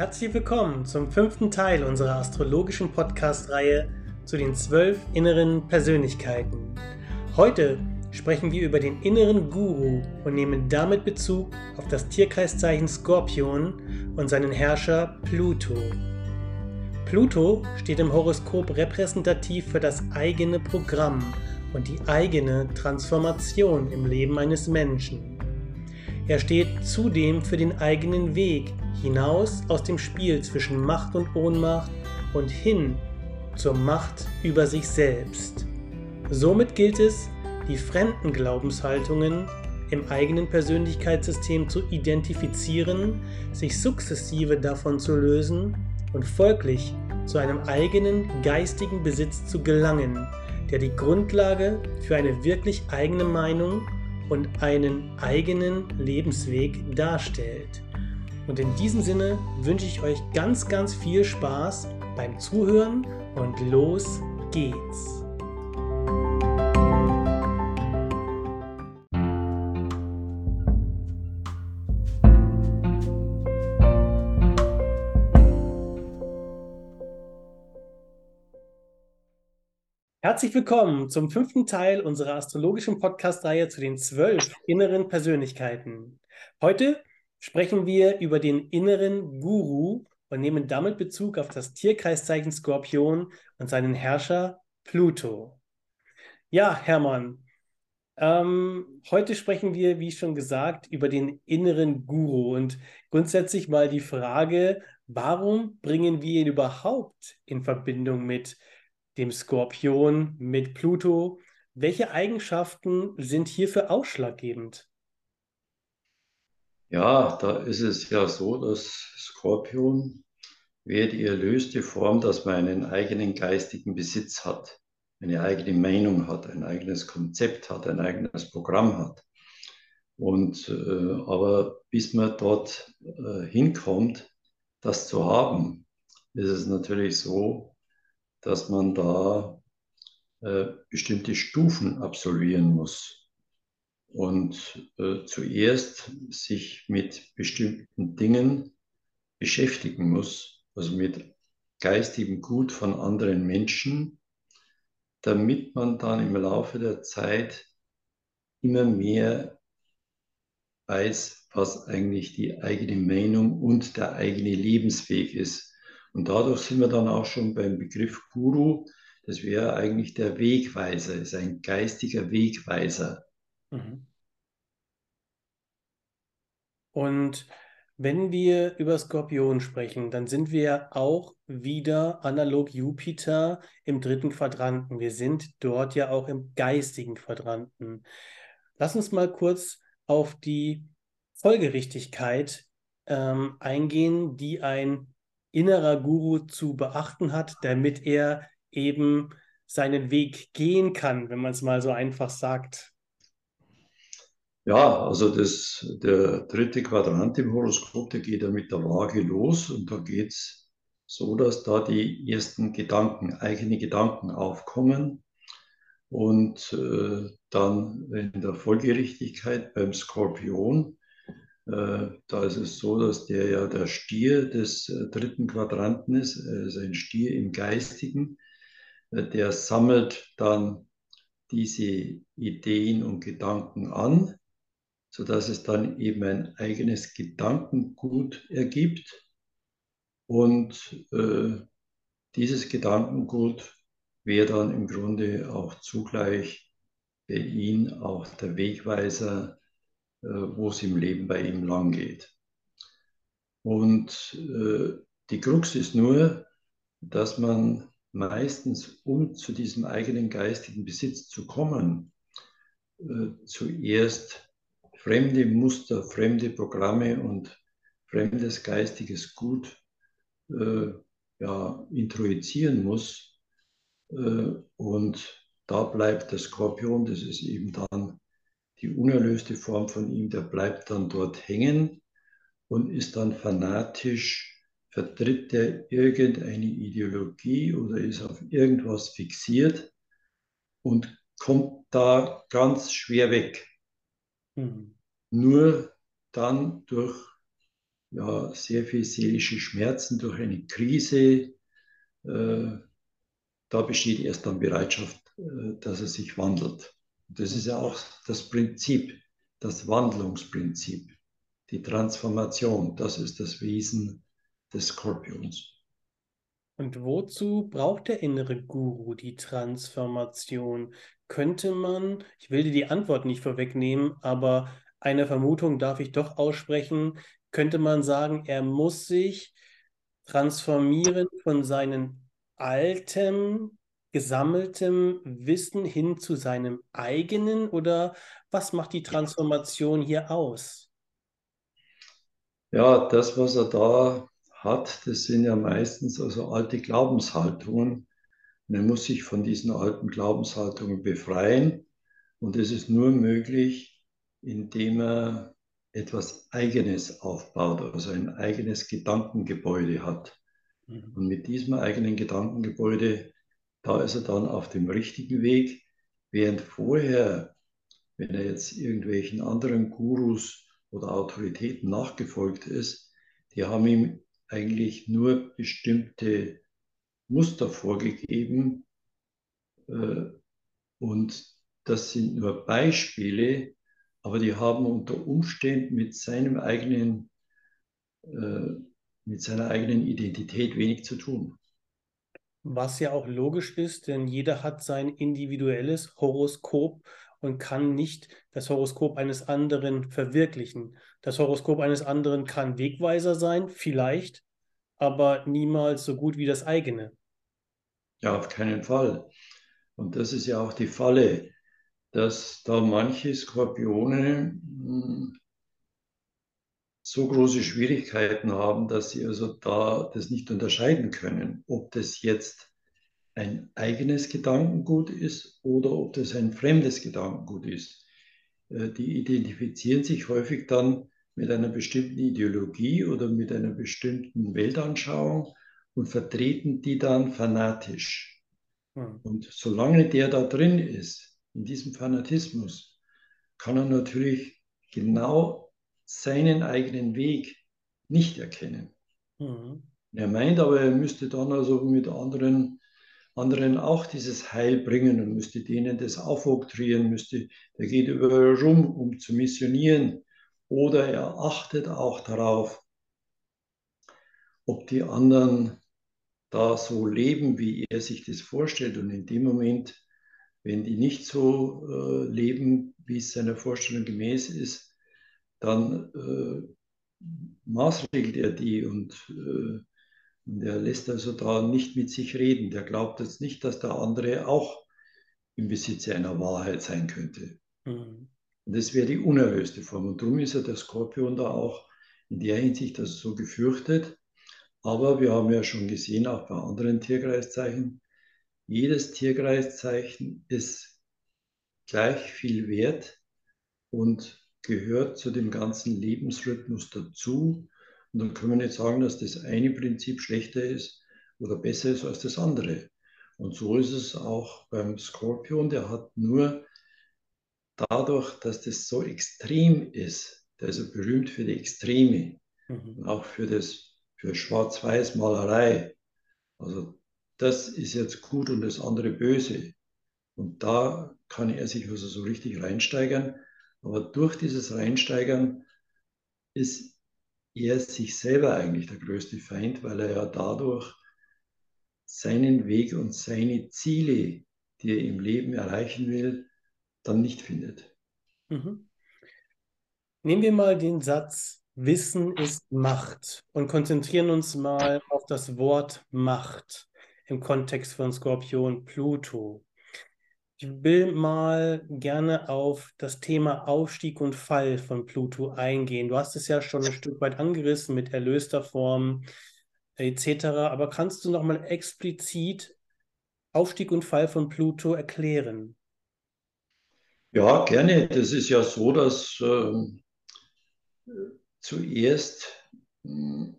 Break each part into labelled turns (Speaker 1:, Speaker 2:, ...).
Speaker 1: Herzlich willkommen zum fünften Teil unserer astrologischen Podcast-Reihe zu den zwölf inneren Persönlichkeiten. Heute sprechen wir über den inneren Guru und nehmen damit Bezug auf das Tierkreiszeichen Skorpion und seinen Herrscher Pluto. Pluto steht im Horoskop repräsentativ für das eigene Programm und die eigene Transformation im Leben eines Menschen. Er steht zudem für den eigenen Weg hinaus aus dem Spiel zwischen Macht und Ohnmacht und hin zur Macht über sich selbst. Somit gilt es, die fremden Glaubenshaltungen im eigenen Persönlichkeitssystem zu identifizieren, sich sukzessive davon zu lösen und folglich zu einem eigenen geistigen Besitz zu gelangen, der die Grundlage für eine wirklich eigene Meinung und einen eigenen Lebensweg darstellt. Und in diesem Sinne wünsche ich euch ganz, ganz viel Spaß beim Zuhören und los geht's. Herzlich willkommen zum fünften Teil unserer astrologischen Podcast-Reihe zu den zwölf inneren Persönlichkeiten. Heute sprechen wir über den inneren Guru und nehmen damit Bezug auf das Tierkreiszeichen Skorpion und seinen Herrscher Pluto. Ja, Hermann, ähm, heute sprechen wir, wie schon gesagt, über den inneren Guru und grundsätzlich mal die Frage, warum bringen wir ihn überhaupt in Verbindung mit dem Skorpion, mit Pluto. Welche Eigenschaften sind hierfür ausschlaggebend?
Speaker 2: Ja, da ist es ja so, dass Skorpion wäre die erlöste Form, dass man einen eigenen geistigen Besitz hat, eine eigene Meinung hat, ein eigenes Konzept hat, ein eigenes Programm hat. Und äh, aber bis man dort äh, hinkommt, das zu haben, ist es natürlich so, dass man da äh, bestimmte Stufen absolvieren muss und äh, zuerst sich mit bestimmten Dingen beschäftigen muss, also mit geistigem Gut von anderen Menschen, damit man dann im Laufe der Zeit immer mehr weiß, was eigentlich die eigene Meinung und der eigene Lebensweg ist. Und dadurch sind wir dann auch schon beim Begriff Guru. Das wäre eigentlich der Wegweiser, ist ein geistiger Wegweiser. Mhm.
Speaker 1: Und wenn wir über Skorpion sprechen, dann sind wir auch wieder analog Jupiter im dritten Quadranten. Wir sind dort ja auch im geistigen Quadranten. Lass uns mal kurz auf die Folgerichtigkeit ähm, eingehen, die ein innerer Guru zu beachten hat, damit er eben seinen Weg gehen kann, wenn man es mal so einfach sagt?
Speaker 2: Ja, also das, der dritte Quadrant im Horoskop, der geht ja mit der Waage los und da geht es so, dass da die ersten Gedanken, eigene Gedanken aufkommen und äh, dann in der Folgerichtigkeit beim Skorpion äh, da ist es so, dass der ja der Stier des äh, dritten Quadranten ist, ist ein Stier im Geistigen. Äh, der sammelt dann diese Ideen und Gedanken an, sodass es dann eben ein eigenes Gedankengut ergibt. Und äh, dieses Gedankengut wäre dann im Grunde auch zugleich für ihn auch der Wegweiser äh, wo es im Leben bei ihm lang geht. Und äh, die Krux ist nur, dass man meistens, um zu diesem eigenen geistigen Besitz zu kommen, äh, zuerst fremde Muster, fremde Programme und fremdes geistiges Gut äh, ja, introjizieren muss. Äh, und da bleibt der Skorpion, das ist eben dann die unerlöste Form von ihm, der bleibt dann dort hängen und ist dann fanatisch, vertritt er irgendeine Ideologie oder ist auf irgendwas fixiert und kommt da ganz schwer weg. Nur dann durch ja, sehr viel seelische Schmerzen durch eine Krise. Äh, da besteht erst dann Bereitschaft, äh, dass er sich wandelt. Das ist ja auch das Prinzip, das Wandlungsprinzip, die Transformation. Das ist das Wesen des Skorpions.
Speaker 1: Und wozu braucht der innere Guru die Transformation? Könnte man, ich will dir die Antwort nicht vorwegnehmen, aber eine Vermutung darf ich doch aussprechen, könnte man sagen, er muss sich transformieren von seinem altem, gesammeltem Wissen hin zu seinem eigenen oder was macht die Transformation hier aus?
Speaker 2: Ja, das, was er da hat, das sind ja meistens also alte Glaubenshaltungen. Er muss sich von diesen alten Glaubenshaltungen befreien. Und das ist nur möglich, indem er etwas Eigenes aufbaut, also ein eigenes Gedankengebäude hat. Mhm. Und mit diesem eigenen Gedankengebäude, da ist er dann auf dem richtigen Weg, während vorher, wenn er jetzt irgendwelchen anderen Gurus oder Autoritäten nachgefolgt ist, die haben ihm eigentlich nur bestimmte Muster vorgegeben äh, und das sind nur Beispiele, aber die haben unter Umständen mit seinem eigenen, äh, mit seiner eigenen Identität wenig zu tun.
Speaker 1: Was ja auch logisch ist, denn jeder hat sein individuelles Horoskop und kann nicht das Horoskop eines anderen verwirklichen. Das Horoskop eines anderen kann Wegweiser sein, vielleicht, aber niemals so gut wie das eigene.
Speaker 2: Ja, auf keinen Fall. Und das ist ja auch die Falle dass da manche Skorpione hm, so große Schwierigkeiten haben, dass sie also da das nicht unterscheiden können, ob das jetzt ein eigenes Gedankengut ist oder ob das ein fremdes Gedankengut ist. Äh, die identifizieren sich häufig dann mit einer bestimmten Ideologie oder mit einer bestimmten Weltanschauung und vertreten die dann fanatisch. Hm. Und solange der da drin ist, in diesem Fanatismus, kann er natürlich genau seinen eigenen Weg nicht erkennen. Mhm. Er meint aber, er müsste dann also mit anderen, anderen auch dieses Heil bringen und müsste denen das aufoktroyieren, müsste, der geht überall rum, um zu missionieren. Oder er achtet auch darauf, ob die anderen da so leben, wie er sich das vorstellt. Und in dem Moment wenn die nicht so äh, leben, wie es seiner Vorstellung gemäß ist, dann äh, maßregelt er die und, äh, und er lässt also da nicht mit sich reden. Der glaubt jetzt nicht, dass der andere auch im Besitz einer Wahrheit sein könnte. Mhm. Und das wäre die unerlöste Form. Und darum ist ja der Skorpion da auch in der Hinsicht also so gefürchtet. Aber wir haben ja schon gesehen, auch bei anderen Tierkreiszeichen, jedes Tierkreiszeichen ist gleich viel wert und gehört zu dem ganzen Lebensrhythmus dazu. Und dann können wir nicht sagen, dass das eine Prinzip schlechter ist oder besser ist als das andere. Und so ist es auch beim Skorpion. Der hat nur dadurch, dass das so extrem ist, der ist ja berühmt für die Extreme mhm. und auch für das für Schwarz-Weiß-Malerei. Also das ist jetzt gut und das andere böse. Und da kann er sich also so richtig reinsteigern. Aber durch dieses Reinsteigern ist er sich selber eigentlich der größte Feind, weil er ja dadurch seinen Weg und seine Ziele, die er im Leben erreichen will, dann nicht findet.
Speaker 1: Mhm. Nehmen wir mal den Satz, Wissen ist Macht und konzentrieren uns mal auf das Wort Macht im Kontext von Skorpion Pluto. Ich will mal gerne auf das Thema Aufstieg und Fall von Pluto eingehen. Du hast es ja schon ein Stück weit angerissen mit erlöster Form etc. Aber kannst du noch mal explizit Aufstieg und Fall von Pluto erklären?
Speaker 2: Ja, gerne. Das ist ja so, dass äh, zuerst äh,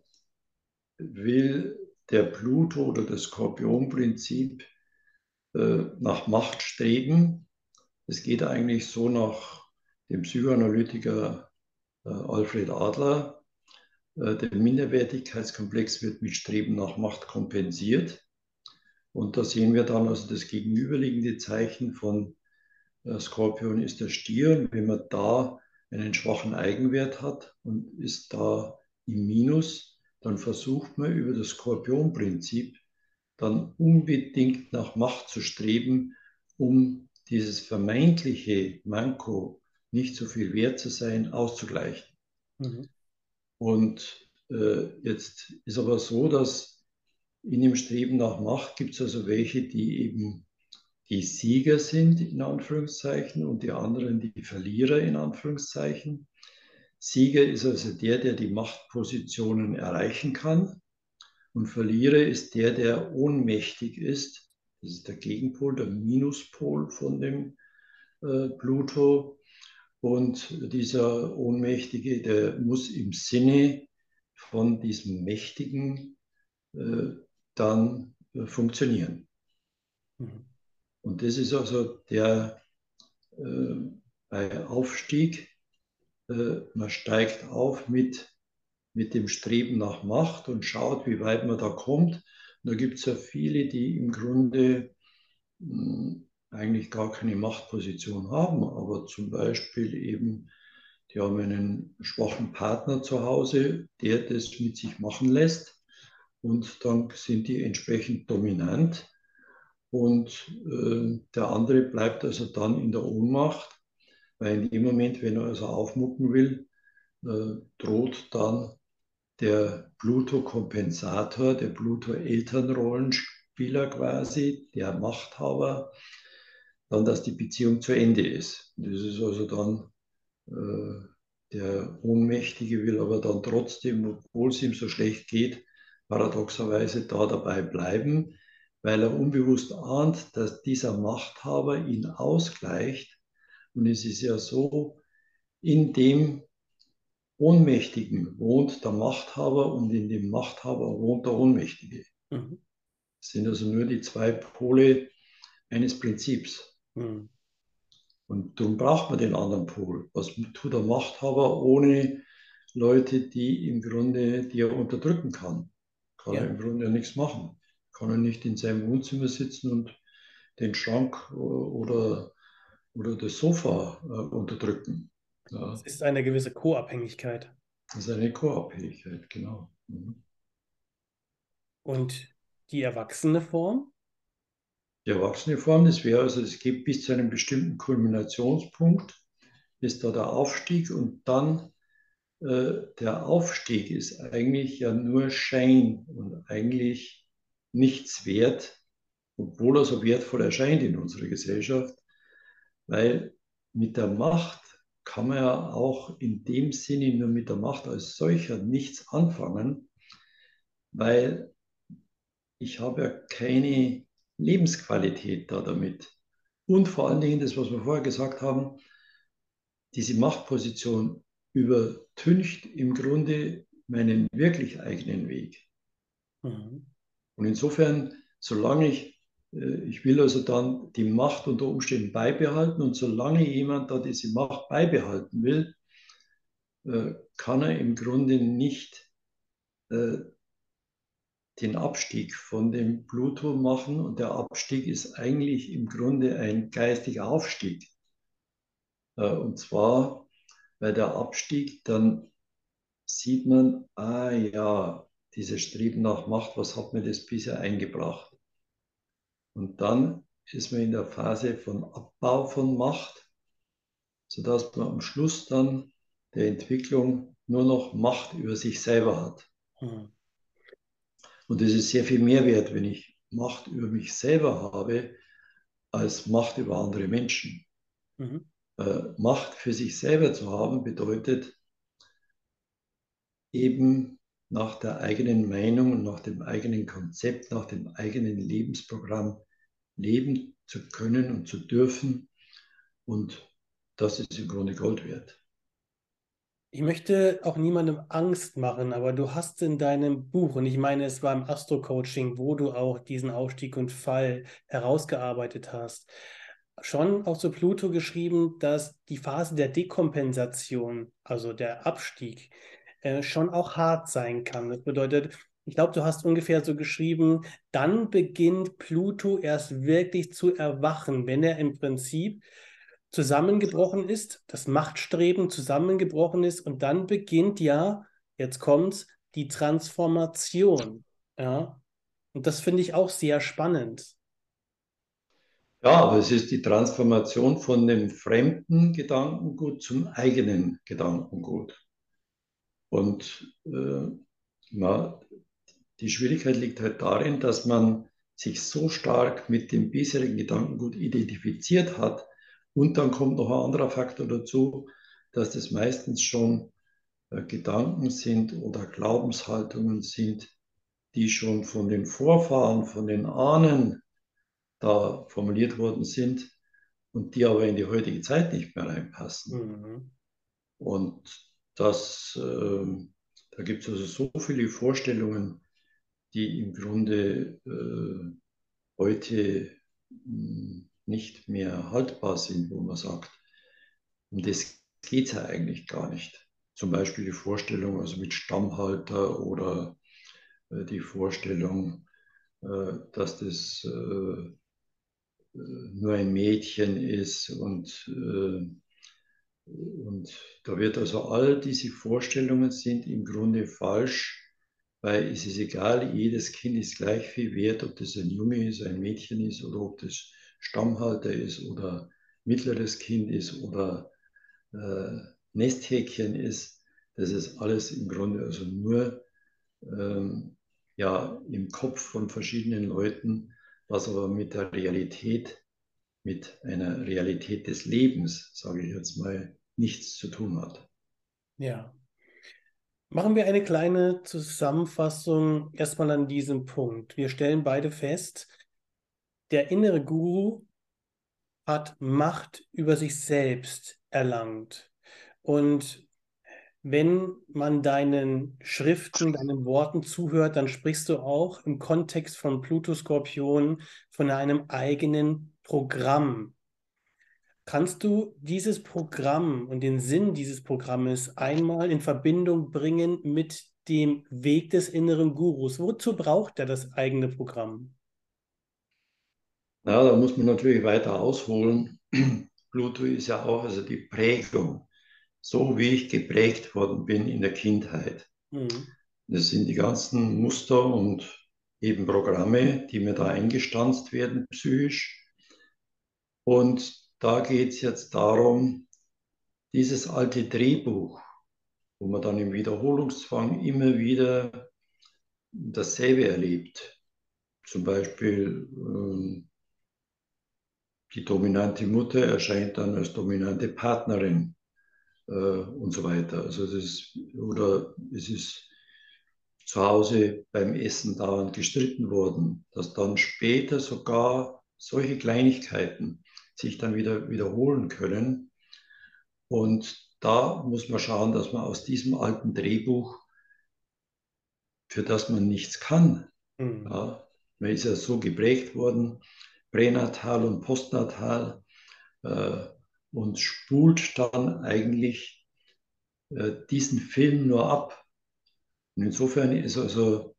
Speaker 2: will der Pluto oder das Skorpionprinzip äh, nach Macht streben. Es geht eigentlich so nach dem Psychoanalytiker äh, Alfred Adler. Äh, der Minderwertigkeitskomplex wird mit Streben nach Macht kompensiert. Und da sehen wir dann also das gegenüberliegende Zeichen von äh, Skorpion ist der Stier. Und wenn man da einen schwachen Eigenwert hat und ist da im Minus, dann versucht man über das Skorpionprinzip dann unbedingt nach Macht zu streben, um dieses vermeintliche Manko, nicht so viel wert zu sein, auszugleichen. Mhm. Und äh, jetzt ist aber so, dass in dem Streben nach Macht gibt es also welche, die eben die Sieger sind, in Anführungszeichen, und die anderen die Verlierer, in Anführungszeichen. Sieger ist also der, der die Machtpositionen erreichen kann. Und Verlierer ist der, der ohnmächtig ist. Das ist der Gegenpol, der Minuspol von dem äh, Pluto. Und dieser Ohnmächtige, der muss im Sinne von diesem Mächtigen äh, dann äh, funktionieren. Mhm. Und das ist also der äh, bei Aufstieg, äh, man steigt auf mit mit dem Streben nach Macht und schaut, wie weit man da kommt. Und da gibt es ja viele, die im Grunde mh, eigentlich gar keine Machtposition haben, aber zum Beispiel eben, die haben einen schwachen Partner zu Hause, der das mit sich machen lässt und dann sind die entsprechend dominant und äh, der andere bleibt also dann in der Ohnmacht, weil in dem Moment, wenn er also aufmucken will, äh, droht dann der Pluto-Kompensator, der Pluto-Elternrollenspieler quasi, der Machthaber, dann, dass die Beziehung zu Ende ist. Das ist also dann äh, der Ohnmächtige will aber dann trotzdem, obwohl es ihm so schlecht geht, paradoxerweise da dabei bleiben, weil er unbewusst ahnt, dass dieser Machthaber ihn ausgleicht. Und es ist ja so, in dem Ohnmächtigen wohnt der Machthaber und in dem Machthaber wohnt der Ohnmächtige. Mhm. Das sind also nur die zwei Pole eines Prinzips. Mhm. Und darum braucht man den anderen Pol. Was tut der Machthaber ohne Leute, die im Grunde, die er unterdrücken kann? Kann ja. er im Grunde ja nichts machen. Kann er nicht in seinem Wohnzimmer sitzen und den Schrank oder, oder das Sofa äh, unterdrücken.
Speaker 1: Ja. Es ist eine gewisse Co-Abhängigkeit.
Speaker 2: Das ist eine Co-Abhängigkeit, genau. Mhm.
Speaker 1: Und die erwachsene Form?
Speaker 2: Die erwachsene Form, das wäre also, es geht bis zu einem bestimmten Kulminationspunkt, ist da der Aufstieg und dann äh, der Aufstieg ist eigentlich ja nur Schein und eigentlich nichts wert, obwohl er so wertvoll erscheint in unserer Gesellschaft, weil mit der Macht kann man ja auch in dem Sinne nur mit der Macht als solcher nichts anfangen, weil ich habe ja keine Lebensqualität da damit. Und vor allen Dingen das, was wir vorher gesagt haben, diese Machtposition übertüncht im Grunde meinen wirklich eigenen Weg. Mhm. Und insofern, solange ich äh, ich will also dann die Macht unter Umständen beibehalten und solange jemand da diese Macht beibehalten will, äh, kann er im Grunde nicht äh, den Abstieg von dem Pluto machen und der Abstieg ist eigentlich im Grunde ein geistiger Aufstieg. Und zwar bei der Abstieg, dann sieht man, ah ja, dieses Streben nach Macht, was hat mir das bisher eingebracht? Und dann ist man in der Phase von Abbau von Macht, sodass man am Schluss dann der Entwicklung nur noch Macht über sich selber hat. Mhm. Und es ist sehr viel mehr wert, wenn ich Macht über mich selber habe, als Macht über andere Menschen. Mhm. Äh, Macht für sich selber zu haben bedeutet eben nach der eigenen Meinung und nach dem eigenen Konzept, nach dem eigenen Lebensprogramm leben zu können und zu dürfen. Und das ist im Grunde Gold wert.
Speaker 1: Ich möchte auch niemandem Angst machen, aber du hast in deinem Buch, und ich meine, es war im Astro-Coaching, wo du auch diesen Aufstieg und Fall herausgearbeitet hast, schon auch zu Pluto geschrieben, dass die Phase der Dekompensation, also der Abstieg, äh, schon auch hart sein kann. Das bedeutet, ich glaube, du hast ungefähr so geschrieben, dann beginnt Pluto erst wirklich zu erwachen, wenn er im Prinzip zusammengebrochen ist, das Machtstreben zusammengebrochen ist und dann beginnt ja, jetzt kommt's, die Transformation. Ja, und das finde ich auch sehr spannend.
Speaker 2: Ja, aber es ist die Transformation von dem fremden Gedankengut zum eigenen Gedankengut. Und äh, na, die Schwierigkeit liegt halt darin, dass man sich so stark mit dem bisherigen Gedankengut identifiziert hat. Und dann kommt noch ein anderer Faktor dazu, dass das meistens schon äh, Gedanken sind oder Glaubenshaltungen sind, die schon von den Vorfahren, von den Ahnen da formuliert worden sind und die aber in die heutige Zeit nicht mehr reinpassen. Mhm. Und das, äh, da gibt es also so viele Vorstellungen, die im Grunde äh, heute hm, nicht mehr haltbar sind, wo man sagt, um das geht es ja eigentlich gar nicht. Zum Beispiel die Vorstellung also mit Stammhalter oder äh, die Vorstellung, äh, dass das äh, nur ein Mädchen ist und, und da wird also all diese Vorstellungen sind im Grunde falsch, weil es ist egal, jedes Kind ist gleich viel wert, ob das ein Junge ist, ein Mädchen ist oder ob das Stammhalter ist oder mittleres Kind ist oder äh, Nesthäkchen ist. Das ist alles im Grunde also nur ähm, ja, im Kopf von verschiedenen Leuten, was aber mit der Realität, mit einer Realität des Lebens, sage ich jetzt mal, nichts zu tun hat.
Speaker 1: Ja. Machen wir eine kleine Zusammenfassung erstmal an diesem Punkt. Wir stellen beide fest, der innere Guru hat Macht über sich selbst erlangt. Und wenn man deinen Schriften, deinen Worten zuhört, dann sprichst du auch im Kontext von Pluto Skorpion von einem eigenen Programm. Kannst du dieses Programm und den Sinn dieses Programmes einmal in Verbindung bringen mit dem Weg des inneren Gurus? Wozu braucht er das eigene Programm?
Speaker 2: Na, da muss man natürlich weiter ausholen. Pluto ist ja auch also die Prägung so wie ich geprägt worden bin in der Kindheit. Mhm. Das sind die ganzen Muster und eben Programme, die mir da eingestanzt werden psychisch. Und da geht es jetzt darum, dieses alte Drehbuch, wo man dann im Wiederholungszwang immer wieder dasselbe erlebt. Zum Beispiel äh, die dominante Mutter erscheint dann als dominante Partnerin äh, und so weiter. Also das ist, oder es ist zu Hause beim Essen dauernd gestritten worden, dass dann später sogar solche Kleinigkeiten sich dann wieder wiederholen können. Und da muss man schauen, dass man aus diesem alten Drehbuch, für das man nichts kann, mhm. ja, man ist ja so geprägt worden, pränatal und postnatal, äh, und spult dann eigentlich äh, diesen Film nur ab. Und insofern ist also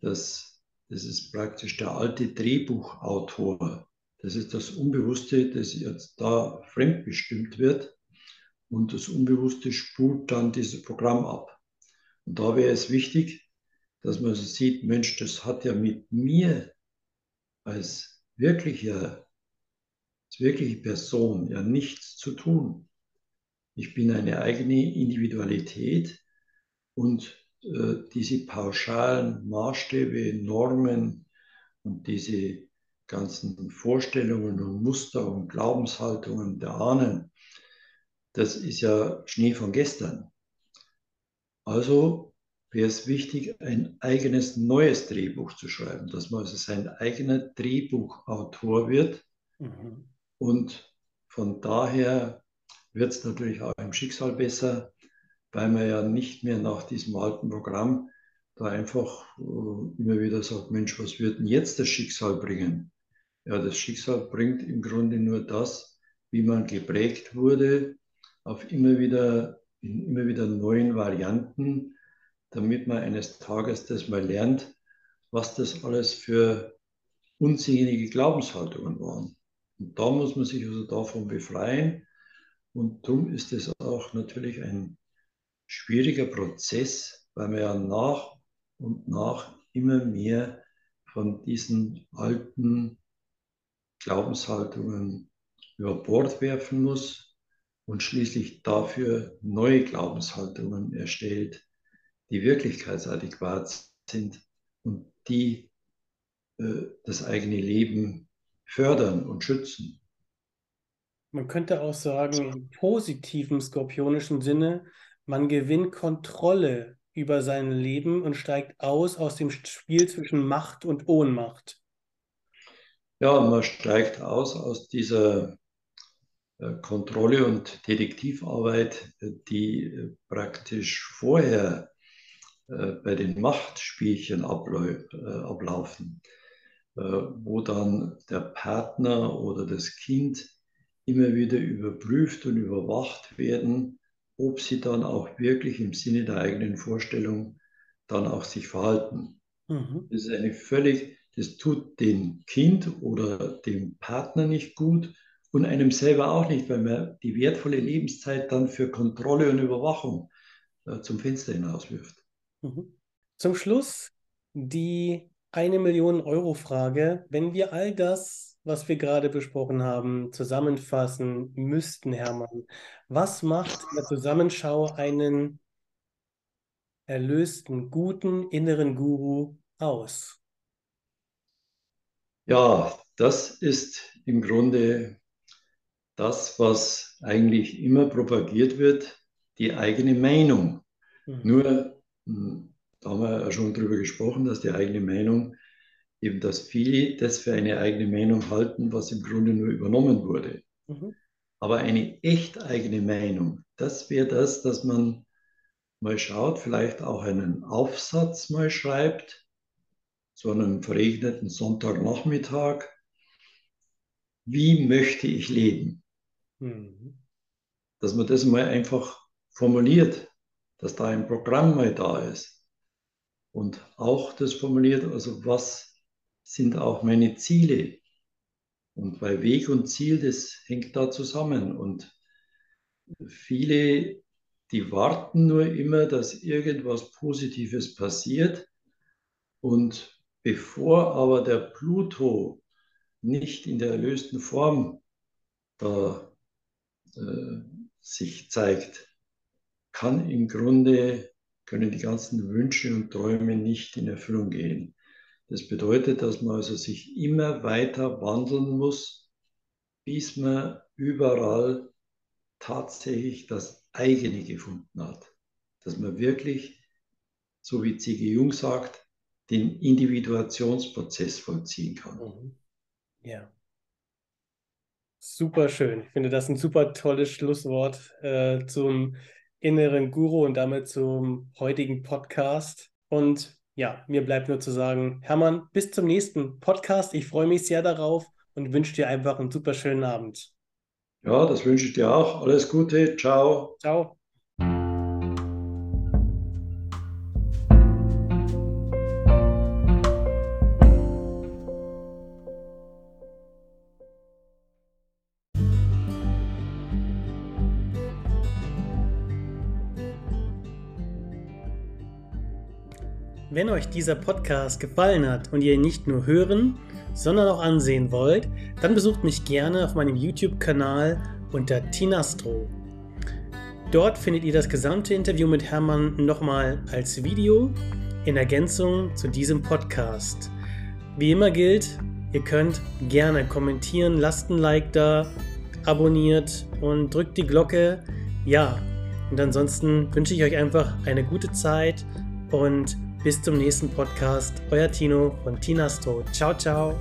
Speaker 2: das, das ist praktisch der alte Drehbuchautor. Das ist das Unbewusste, das jetzt da fremdbestimmt wird. Und das Unbewusste spult dann dieses Programm ab. Und da wäre es wichtig, dass man sieht, Mensch, das hat ja mit mir als wirklicher als wirkliche Person ja nichts zu tun. Ich bin eine eigene Individualität und äh, diese pauschalen Maßstäbe, Normen und diese ganzen Vorstellungen und Muster und Glaubenshaltungen der Ahnen, das ist ja Schnee von gestern. Also wäre es wichtig, ein eigenes neues Drehbuch zu schreiben, dass man also sein eigener Drehbuchautor wird. Mhm. Und von daher wird es natürlich auch im Schicksal besser, weil man ja nicht mehr nach diesem alten Programm da einfach äh, immer wieder sagt, Mensch, was wird denn jetzt das Schicksal bringen? Ja, das Schicksal bringt im Grunde nur das, wie man geprägt wurde, auf immer wieder, in immer wieder neuen Varianten damit man eines Tages das mal lernt, was das alles für unsinnige Glaubenshaltungen waren. Und da muss man sich also davon befreien. Und darum ist es auch natürlich ein schwieriger Prozess, weil man ja nach und nach immer mehr von diesen alten Glaubenshaltungen über Bord werfen muss und schließlich dafür neue Glaubenshaltungen erstellt, die wirklichkeitsadäquat sind und die äh, das eigene Leben fördern und schützen.
Speaker 1: Man könnte auch sagen, im positiven skorpionischen Sinne, man gewinnt Kontrolle über sein Leben und steigt aus aus dem Spiel zwischen Macht und Ohnmacht.
Speaker 2: Ja, man steigt aus aus dieser äh, Kontrolle und Detektivarbeit, die äh, praktisch vorher äh, bei den Machtspielchen ablaufen, wo dann der Partner oder das Kind immer wieder überprüft und überwacht werden, ob sie dann auch wirklich im Sinne der eigenen Vorstellung dann auch sich verhalten. Mhm. Das ist eine völlig das tut dem Kind oder dem Partner nicht gut und einem selber auch nicht, weil man die wertvolle Lebenszeit dann für Kontrolle und Überwachung äh, zum Fenster hinauswirft.
Speaker 1: Mhm. Zum Schluss die eine Million Euro Frage. Wenn wir all das, was wir gerade besprochen haben, zusammenfassen müssten, Hermann, was macht in der Zusammenschau einen erlösten, guten inneren Guru aus?
Speaker 2: Ja, das ist im Grunde das, was eigentlich immer propagiert wird, die eigene Meinung. Mhm. Nur, hm, da haben wir ja schon drüber gesprochen, dass die eigene Meinung, eben dass viele das für eine eigene Meinung halten, was im Grunde nur übernommen wurde. Mhm. Aber eine echt eigene Meinung, das wäre das, dass man mal schaut, vielleicht auch einen Aufsatz mal schreibt, so einem verregneten Sonntagnachmittag. Wie möchte ich leben? Mhm. Dass man das mal einfach formuliert, dass da ein Programm mal da ist. Und auch das formuliert, also was sind auch meine Ziele? Und weil Weg und Ziel, das hängt da zusammen. Und viele, die warten nur immer, dass irgendwas Positives passiert und Bevor aber der Pluto nicht in der erlösten Form da, äh, sich zeigt, kann im Grunde, können die ganzen Wünsche und Träume nicht in Erfüllung gehen. Das bedeutet, dass man also sich immer weiter wandeln muss, bis man überall tatsächlich das eigene gefunden hat. Dass man wirklich, so wie C.G. Jung sagt, den Individuationsprozess vollziehen kann. Mhm.
Speaker 1: Ja. Super schön. Ich finde das ein super tolles Schlusswort äh, zum inneren Guru und damit zum heutigen Podcast. Und ja, mir bleibt nur zu sagen, Hermann, bis zum nächsten Podcast. Ich freue mich sehr darauf und wünsche dir einfach einen super schönen Abend.
Speaker 2: Ja, das wünsche ich dir auch. Alles Gute. Ciao.
Speaker 1: Ciao. Wenn euch dieser Podcast gefallen hat und ihr ihn nicht nur hören, sondern auch ansehen wollt, dann besucht mich gerne auf meinem YouTube-Kanal unter Tinastro. Dort findet ihr das gesamte Interview mit Hermann nochmal als Video in Ergänzung zu diesem Podcast. Wie immer gilt, ihr könnt gerne kommentieren, lasst ein Like da, abonniert und drückt die Glocke. Ja, und ansonsten wünsche ich euch einfach eine gute Zeit und bis zum nächsten Podcast. Euer Tino von Tinas Tod. Ciao, ciao.